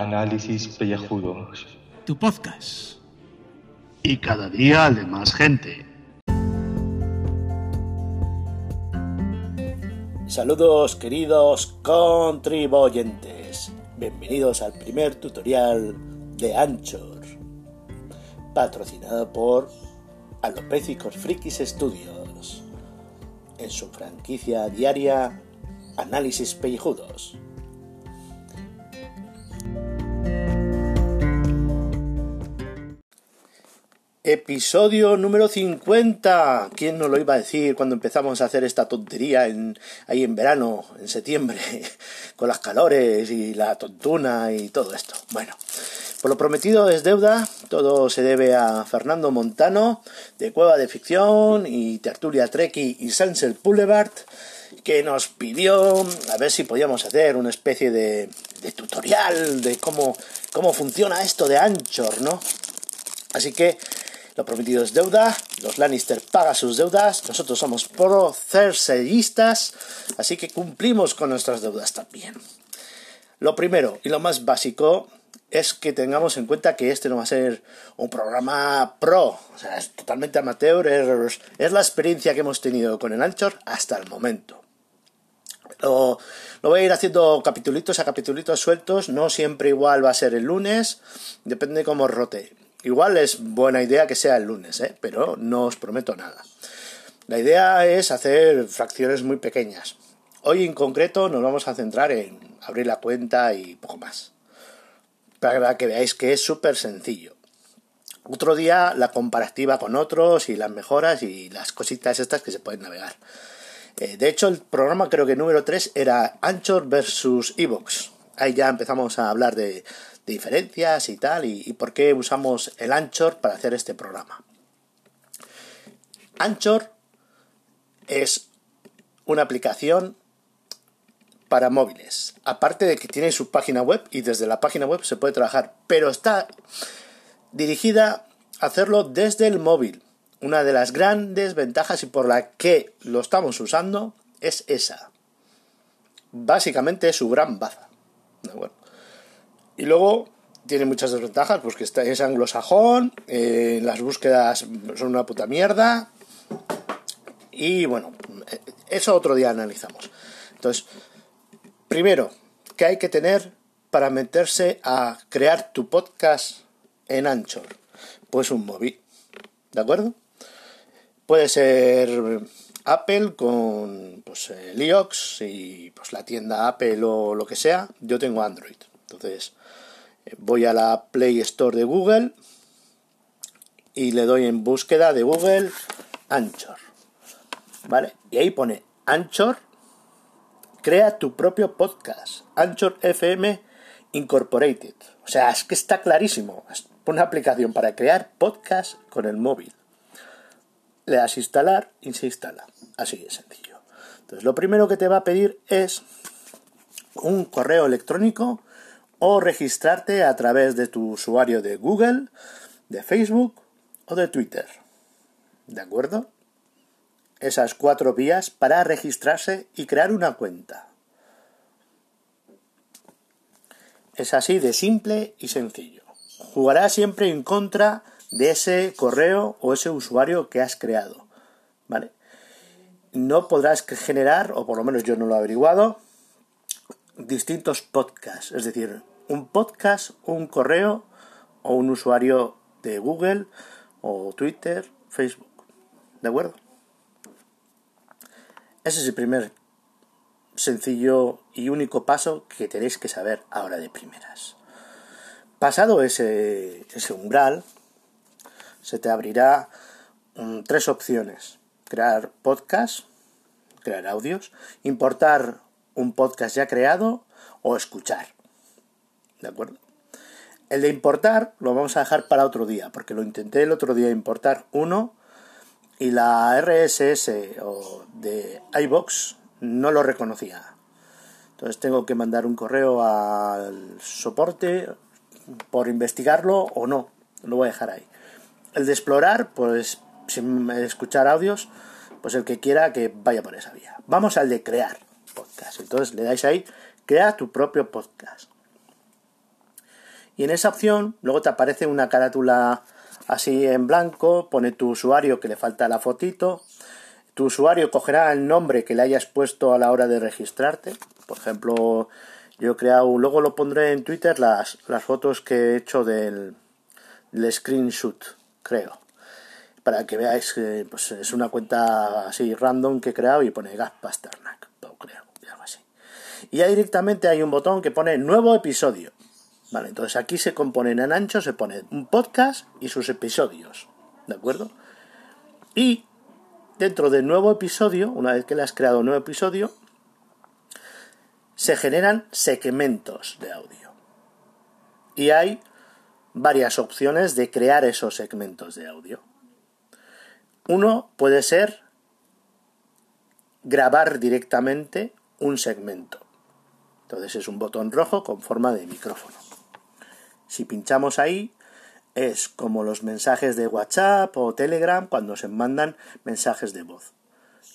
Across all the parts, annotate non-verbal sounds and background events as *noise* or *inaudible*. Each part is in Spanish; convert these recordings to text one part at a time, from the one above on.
Análisis Pellejudos. Tu podcast. Y cada día de más gente. Saludos queridos contribuyentes. Bienvenidos al primer tutorial de Anchor. Patrocinado por Alopécicos Frikis Studios. En su franquicia diaria Análisis Pellejudos. Episodio número 50. ¿Quién nos lo iba a decir cuando empezamos a hacer esta tontería ahí en verano, en septiembre, *laughs* con las calores y la tontuna y todo esto? Bueno, por lo prometido es deuda. Todo se debe a Fernando Montano, de Cueva de Ficción y Tertulia Treki y Sunset Boulevard, que nos pidió a ver si podíamos hacer una especie de, de tutorial de cómo, cómo funciona esto de Anchor, ¿no? Así que lo prometido es deuda, los Lannister pagan sus deudas, nosotros somos pro-cersellistas, así que cumplimos con nuestras deudas también. Lo primero y lo más básico es que tengamos en cuenta que este no va a ser un programa pro, o sea, es totalmente amateur, es, la experiencia que hemos tenido con el Anchor hasta el momento. Lo, lo, voy a ir haciendo capitulitos a capitulitos sueltos, no siempre igual va a ser el lunes, depende cómo rote. Igual es buena idea que sea el lunes, ¿eh? pero no os prometo nada. La idea es hacer fracciones muy pequeñas. Hoy en concreto nos vamos a centrar en abrir la cuenta y poco más. Para que veáis que es súper sencillo. Otro día la comparativa con otros y las mejoras y las cositas estas que se pueden navegar. Eh, de hecho, el programa creo que número 3 era Anchor versus Evox. Ahí ya empezamos a hablar de, diferencias y tal, y, por qué usamos el Anchor para hacer este programa. Anchor es una aplicación para móviles, aparte de que tiene su página web y desde la página web se puede trabajar, pero está dirigida a hacerlo desde el móvil. Una de las grandes ventajas y por la que lo estamos usando es esa. Básicamente es su gran baza. Y luego tiene muchas desventajas, pues que es anglosajón, eh, las búsquedas son una puta mierda. Y bueno, eso otro día analizamos. Entonces, primero, ¿qué hay que tener para meterse a crear tu podcast en Anchor? Pues un móvil, ¿de acuerdo? Puede ser Apple con pues, el iOS y pues la tienda Apple o lo que sea. Yo tengo Android. Entonces, voy a la Play Store de Google y le doy en búsqueda de Google Anchor. ¿Vale? Y ahí pone Anchor, crea tu propio podcast. Anchor FM Incorporated. O sea, es que está clarísimo. Es una aplicación para crear podcast con el móvil. Le das instalar y se instala. Así de sencillo. Entonces, lo primero que te va a pedir es un correo electrónico o registrarte a través de tu usuario de Google, de Facebook o de Twitter. ¿De acuerdo? Esas cuatro vías para registrarse y crear una cuenta. Es así de simple y sencillo. Jugará siempre en contra de ese correo o ese usuario que has creado. ¿Vale? No podrás generar, o por lo menos yo no lo he averiguado, distintos podcasts. Es decir, un podcast, un correo o un usuario de Google o Twitter, Facebook. ¿De acuerdo? Ese es el primer sencillo y único paso que tenéis que saber ahora de primeras. Pasado ese, ese umbral, se te abrirá um, tres opciones. Crear podcast, crear audios, importar un podcast ya creado o escuchar. ¿De acuerdo? El de importar lo vamos a dejar para otro día, porque lo intenté el otro día importar uno y la RSS o de iBox no lo reconocía. Entonces tengo que mandar un correo al soporte por investigarlo o no. Lo voy a dejar ahí. El de explorar, pues sin escuchar audios, pues el que quiera que vaya por esa vía. Vamos al de crear podcast. Entonces le dais ahí, crea tu propio podcast. Y en esa opción luego te aparece una carátula así en blanco, pone tu usuario que le falta la fotito, tu usuario cogerá el nombre que le hayas puesto a la hora de registrarte. Por ejemplo, yo he creado, luego lo pondré en Twitter las, las fotos que he hecho del, del screenshot, creo. Para que veáis que pues, es una cuenta así random que he creado y pone Gas Pasternak, creo, algo así. Y ya directamente hay un botón que pone nuevo episodio. Vale, entonces aquí se componen en ancho, se pone un podcast y sus episodios. ¿De acuerdo? Y dentro del nuevo episodio, una vez que le has creado un nuevo episodio, se generan segmentos de audio. Y hay varias opciones de crear esos segmentos de audio. Uno puede ser grabar directamente un segmento. Entonces es un botón rojo con forma de micrófono. Si pinchamos ahí, es como los mensajes de WhatsApp o Telegram cuando se mandan mensajes de voz.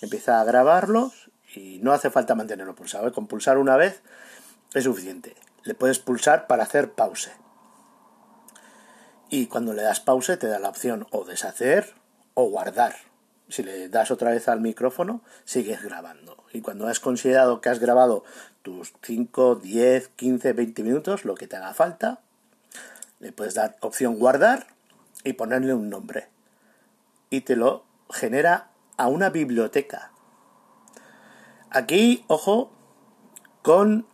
Empieza a grabarlos y no hace falta mantenerlo pulsado. ¿eh? Con pulsar una vez es suficiente. Le puedes pulsar para hacer pause. Y cuando le das pause te da la opción o deshacer o guardar. Si le das otra vez al micrófono, sigues grabando. Y cuando has considerado que has grabado tus 5, 10, 15, 20 minutos, lo que te haga falta, le puedes dar opción guardar y ponerle un nombre. Y te lo genera a una biblioteca. Aquí, ojo, con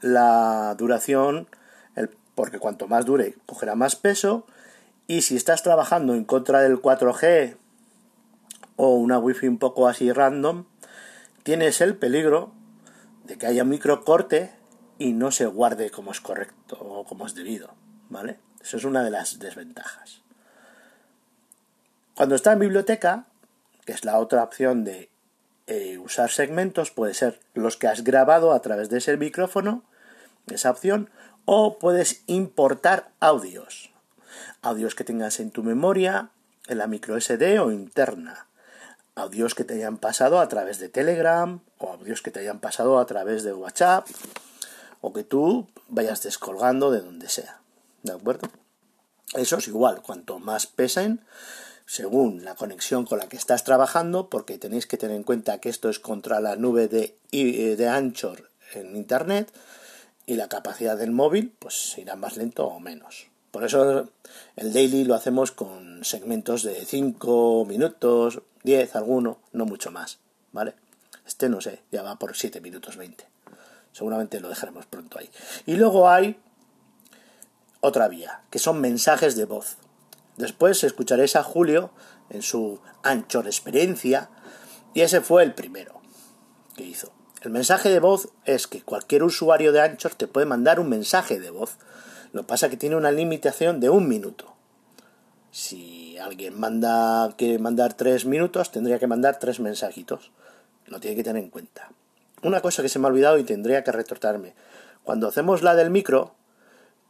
la duración, el, porque cuanto más dure, cogerá más peso. Y si estás trabajando en contra del 4G o una wifi un poco así random, tienes el peligro de que haya un microcorte y no se guarde como es correcto o como es debido. ¿Vale? Eso es una de las desventajas. Cuando está en biblioteca, que es la otra opción de eh, usar segmentos, puede ser los que has grabado a través de ese micrófono, esa opción, o puedes importar audios. Audios que tengas en tu memoria, en la micro SD o interna. Audios que te hayan pasado a través de Telegram o audios que te hayan pasado a través de WhatsApp o que tú vayas descolgando de donde sea. ¿De acuerdo? Eso es igual, cuanto más pesen, según la conexión con la que estás trabajando, porque tenéis que tener en cuenta que esto es contra la nube de, de Anchor en Internet y la capacidad del móvil, pues irá más lento o menos. Por eso el daily lo hacemos con segmentos de 5 minutos, 10, alguno, no mucho más, ¿vale? Este no sé, ya va por 7 minutos 20. Seguramente lo dejaremos pronto ahí. Y luego hay otra vía, que son mensajes de voz. Después escucharéis a Julio en su Anchor experiencia y ese fue el primero que hizo. El mensaje de voz es que cualquier usuario de Anchor te puede mandar un mensaje de voz. Lo que pasa es que tiene una limitación de un minuto. Si alguien manda, quiere mandar tres minutos, tendría que mandar tres mensajitos. Lo tiene que tener en cuenta. Una cosa que se me ha olvidado y tendría que retortarme. Cuando hacemos la del micro,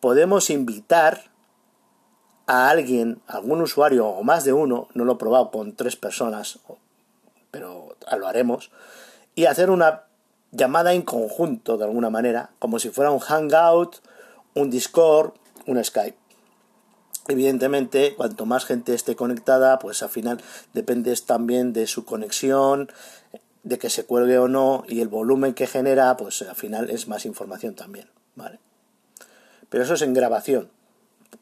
podemos invitar a alguien, algún usuario o más de uno, no lo he probado con tres personas, pero lo haremos, y hacer una llamada en conjunto de alguna manera, como si fuera un Hangout, un Discord, un Skype. Evidentemente, cuanto más gente esté conectada, pues al final depende también de su conexión, de que se cuelgue o no, y el volumen que genera, pues al final es más información también, ¿vale? Pero eso es en grabación.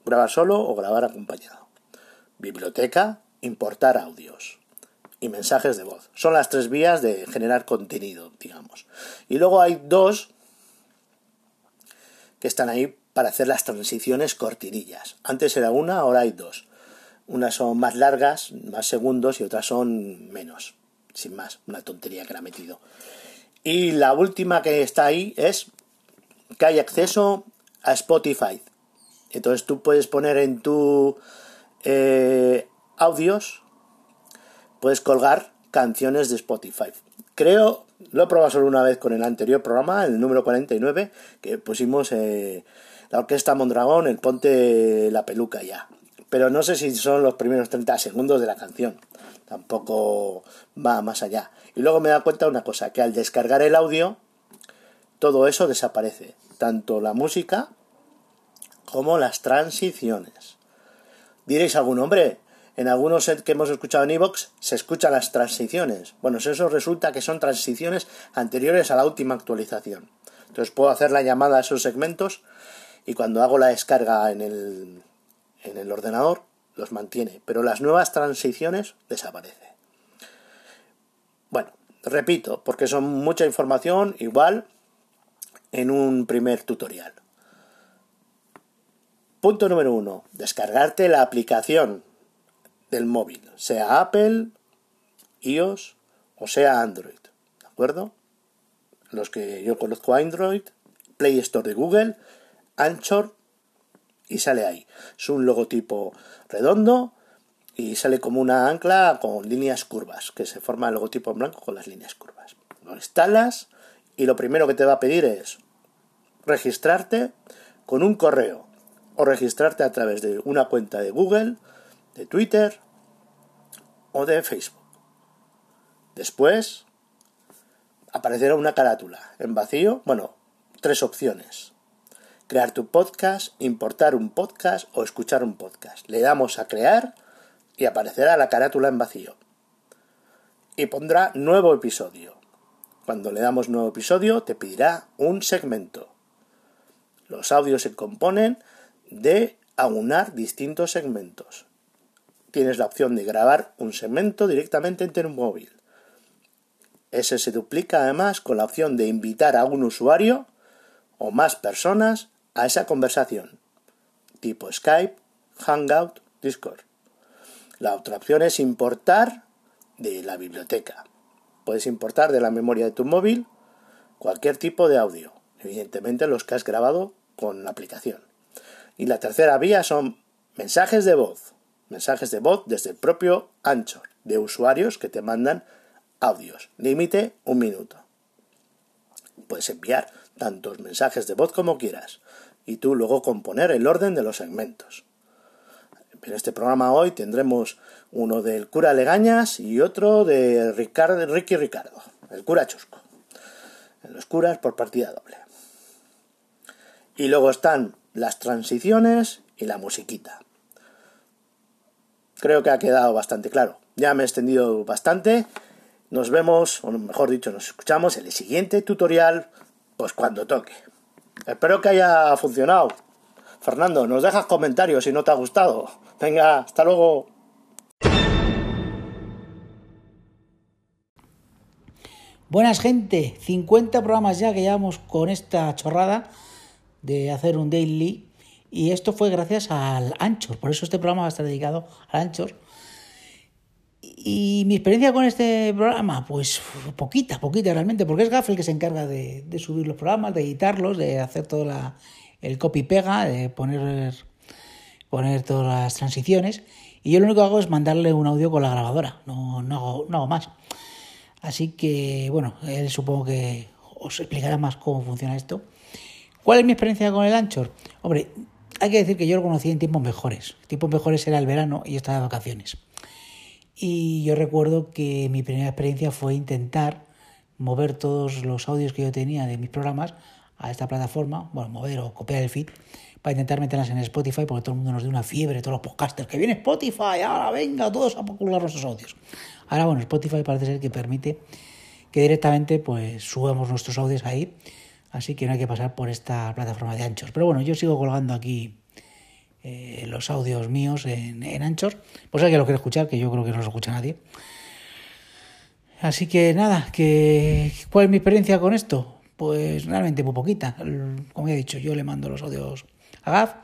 Grabar solo o grabar acompañado. Biblioteca, importar audios y mensajes de voz. Son las tres vías de generar contenido, digamos. Y luego hay dos que están ahí para hacer las transiciones cortinillas. Antes era una, ahora hay dos. Unas son más largas, más segundos, y otras son menos. Sin más, una tontería que la he metido. Y la última que está ahí es que hay acceso a Spotify. Entonces tú puedes poner en tu eh, audios, puedes colgar canciones de Spotify. Creo, lo he probado solo una vez con el anterior programa, el número 49, que pusimos eh, la Orquesta Mondragón, el Ponte la Peluca ya. Pero no sé si son los primeros 30 segundos de la canción. Tampoco va más allá. Y luego me da cuenta una cosa, que al descargar el audio, todo eso desaparece tanto la música como las transiciones. Diréis algún hombre, en algunos que hemos escuchado en Evox se escuchan las transiciones. Bueno, eso resulta que son transiciones anteriores a la última actualización. Entonces puedo hacer la llamada a esos segmentos y cuando hago la descarga en el, en el ordenador los mantiene, pero las nuevas transiciones desaparecen. Bueno, repito, porque son mucha información igual en un primer tutorial. Punto número uno, descargarte la aplicación del móvil, sea Apple, iOS o sea Android. ¿De acuerdo? Los que yo conozco Android, Play Store de Google, Anchor y sale ahí. Es un logotipo redondo y sale como una ancla con líneas curvas, que se forma el logotipo en blanco con las líneas curvas. Lo instalas y lo primero que te va a pedir es registrarte con un correo o registrarte a través de una cuenta de Google, de Twitter o de Facebook. Después aparecerá una carátula en vacío, bueno, tres opciones. Crear tu podcast, importar un podcast o escuchar un podcast. Le damos a crear y aparecerá la carátula en vacío. Y pondrá nuevo episodio. Cuando le damos nuevo episodio te pedirá un segmento. Los audios se componen de aunar distintos segmentos. Tienes la opción de grabar un segmento directamente en tu móvil. Ese se duplica además con la opción de invitar a un usuario o más personas a esa conversación, tipo Skype, Hangout, Discord. La otra opción es importar de la biblioteca. Puedes importar de la memoria de tu móvil cualquier tipo de audio, evidentemente los que has grabado con la aplicación. Y la tercera vía son mensajes de voz, mensajes de voz desde el propio Anchor, de usuarios que te mandan audios. Límite un minuto. Puedes enviar tantos mensajes de voz como quieras y tú luego componer el orden de los segmentos. En este programa hoy tendremos uno del cura Legañas y otro de Ricardo, Ricky Ricardo, el cura Chusco. Los curas por partida doble. Y luego están las transiciones y la musiquita. Creo que ha quedado bastante claro. Ya me he extendido bastante. Nos vemos, o mejor dicho, nos escuchamos en el siguiente tutorial, pues cuando toque. Espero que haya funcionado. Fernando, nos dejas comentarios si no te ha gustado. Venga, hasta luego. Buenas gente, 50 programas ya que llevamos con esta chorrada de hacer un daily y esto fue gracias al Anchor, por eso este programa va a estar dedicado al Anchor. Y mi experiencia con este programa, pues poquita, poquita realmente, porque es Gaff el que se encarga de, subir los programas, de editarlos, de hacer todo la, el copy-pega, de poner, poner todas las transiciones. Y yo lo único que hago es mandarle un audio con la grabadora, no, no, hago, no hago más. Así que, bueno, él supongo que os explicará más cómo funciona esto. ¿Cuál es mi experiencia con el Anchor? Hombre, hay que decir que yo lo conocí en tiempos mejores. Tiempos mejores era el verano y estaba de vacaciones. Y yo recuerdo que mi primera experiencia fue intentar mover todos los audios que yo tenía de mis programas a esta plataforma, bueno, mover o copiar el feed, para intentar meterlas en Spotify, porque todo el mundo nos dio una fiebre, todos los podcasters, que viene Spotify, ahora venga, todos a popular nuestros audios. Ahora, bueno, Spotify parece ser que permite que directamente pues subamos nuestros audios ahí, así que no hay que pasar por esta plataforma de anchos. Pero bueno, yo sigo colgando aquí eh, los audios míos en, en Anchor. Pues alguien lo quiere escuchar, que yo creo que no lo escucha nadie. Así que nada, que ¿cuál es mi experiencia con esto? Pues realmente muy poquita. Como he dicho, yo le mando los audios a Gaf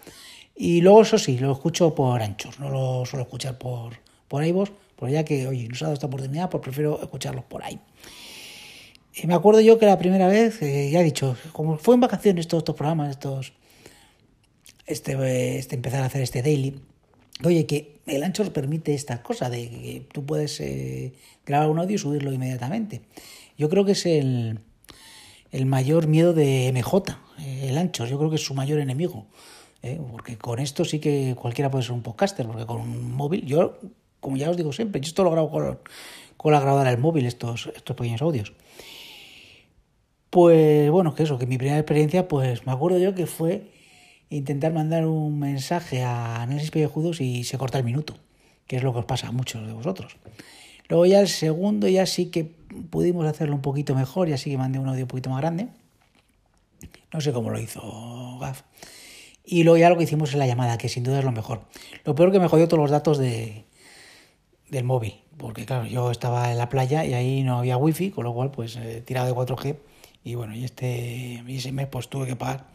y luego eso sí, lo escucho por Anchor, no lo suelo escuchar por, por iVoox, porque ya que, oye, nos ha dado esta oportunidad, pues prefiero escucharlos por ahí. Y me acuerdo yo que la primera vez, eh, ya he dicho, como fue en vacaciones todos estos programas, estos este, este, empezar a hacer este daily. Oye, que el Anchor permite esta cosa de que tú puedes eh, grabar un audio y subirlo inmediatamente. Yo creo que es el, el mayor miedo de MJ, eh, el Anchor. Yo creo que es su mayor enemigo. Eh, porque con esto sí que cualquiera puede ser un podcaster, porque con un móvil, yo, como ya os digo siempre, yo esto lo grabo con, con la grabadora del móvil, estos, estos pequeños audios. Pues bueno, que eso, que mi primera experiencia, pues me acuerdo yo que fue intentar mandar un mensaje a Análisis Pellejudos y se corta el minuto, que es lo que os pasa a muchos de vosotros. Luego ya el segundo ya sí que pudimos hacerlo un poquito mejor, ya sí que mandé un audio un poquito más grande. No sé cómo lo hizo Gaf. Y luego ya lo que hicimos es la llamada, que sin duda es lo mejor. Lo peor que me jodió todos los datos de, del móvil, porque claro, yo estaba en la playa y ahí no había wifi, con lo cual pues eh, tirado de 4G y bueno, y este y ese mes pues tuve que pagar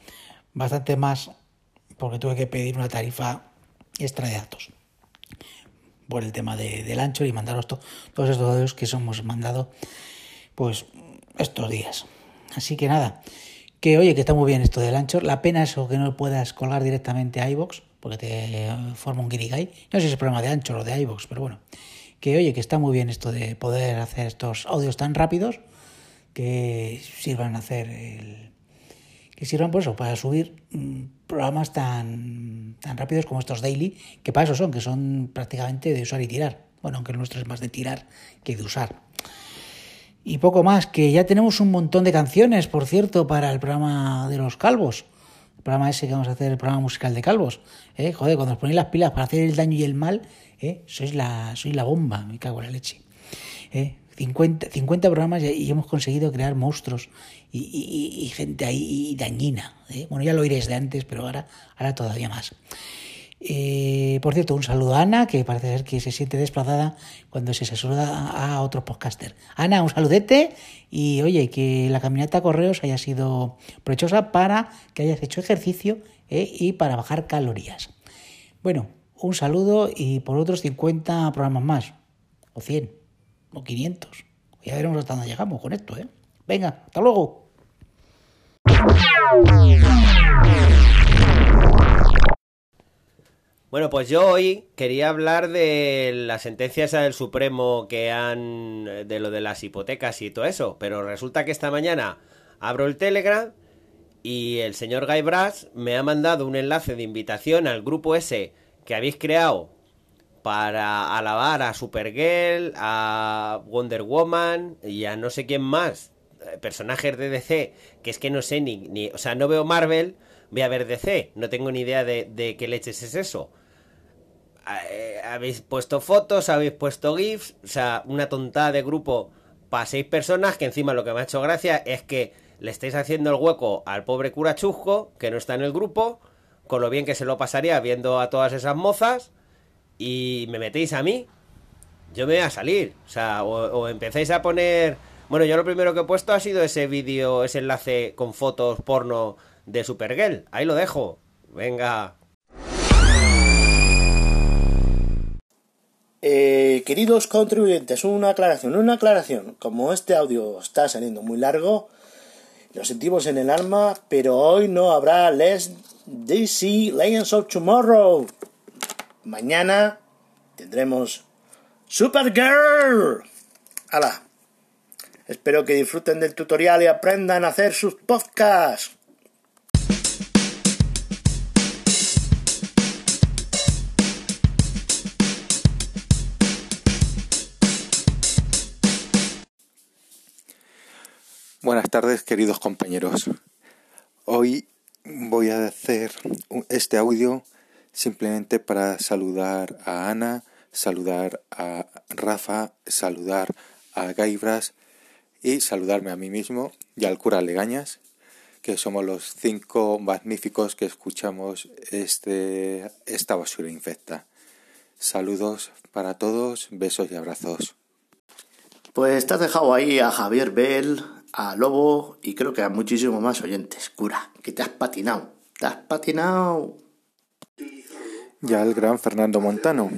bastante más porque tuve que pedir una tarifa extra de datos por el tema de, del ancho y mandaros todos estos datos que hemos mandado pues estos días. Así que nada, que oye, que está muy bien esto del ancho. La pena es que no puedas colgar directamente a iVox, porque te forma un guirigay. No sé si es problema de ancho o de iVox, pero bueno. Que oye, que está muy bien esto de poder hacer estos audios tan rápidos que sirvan a hacer el, que sirvan por eso, para subir mm, programas tan, tan rápidos como estos daily, que para eso son, que son prácticamente de usar y tirar. Bueno, aunque el nuestro es más de tirar que de usar. Y poco más, que ya tenemos un montón de canciones, por cierto, para el programa de los calvos. El programa ese que vamos a hacer, el programa musical de calvos. ¿eh? Joder, cuando os ponéis las pilas para hacer el daño y el mal, ¿eh? sois, la, sois la bomba, me cago en la leche. ¿eh? 50, 50 programas y hemos conseguido crear monstruos y, y, gente ahí dañina. ¿eh? Bueno, ya lo oiréis de antes, pero ahora, ahora todavía más. Eh, por cierto, un saludo a Ana, que parece ser que se siente desplazada cuando se saluda a otro podcaster. Ana, un saludete y oye, que la caminata a correos haya sido provechosa para que hayas hecho ejercicio ¿eh? y para bajar calorías. Bueno, un saludo y por otros 50 programas más, o 100, o 500. Ya veremos hasta dónde llegamos con esto, ¿eh? Venga, hasta luego. Bueno, pues yo hoy quería hablar de la sentencia esa del Supremo que han. de lo de las hipotecas y todo eso, pero resulta que esta mañana abro el Telegram y el señor Guy Brass me ha mandado un enlace de invitación al grupo ese que habéis creado para alabar a Supergirl, a Wonder Woman y a no sé quién más, eh, personajes de DC, que es que no sé ni, ni o sea, no veo Marvel, voy a ver DC, no tengo ni idea de, de qué leches es eso. Eh, habéis puesto fotos, habéis puesto GIFs, o sea, una tontada de grupo para seis personas, que encima lo que me ha hecho gracia es que le estáis haciendo el hueco al pobre cura Chusco, que no está en el grupo, con lo bien que se lo pasaría viendo a todas esas mozas, y me metéis a mí, yo me voy a salir, o sea, o, o empezáis a poner... Bueno, yo lo primero que he puesto ha sido ese vídeo, ese enlace con fotos porno de Supergirl, ahí lo dejo, venga, Eh, queridos contribuyentes, una aclaración, una aclaración. Como este audio está saliendo muy largo, lo sentimos en el alma, pero hoy no habrá Les DC Legends of Tomorrow. Mañana tendremos Supergirl. ¡Hala! Espero que disfruten del tutorial y aprendan a hacer sus podcasts. Buenas tardes, queridos compañeros. Hoy voy a hacer este audio simplemente para saludar a Ana, saludar a Rafa, saludar a Gaibras y saludarme a mí mismo y al cura Legañas, que somos los cinco magníficos que escuchamos este, esta basura infecta. Saludos para todos, besos y abrazos. Pues te has dejado ahí a Javier Bell, a Lobo y creo que a muchísimos más oyentes. Cura, que te has patinado. Te has patinado. Ya el gran Fernando Montano.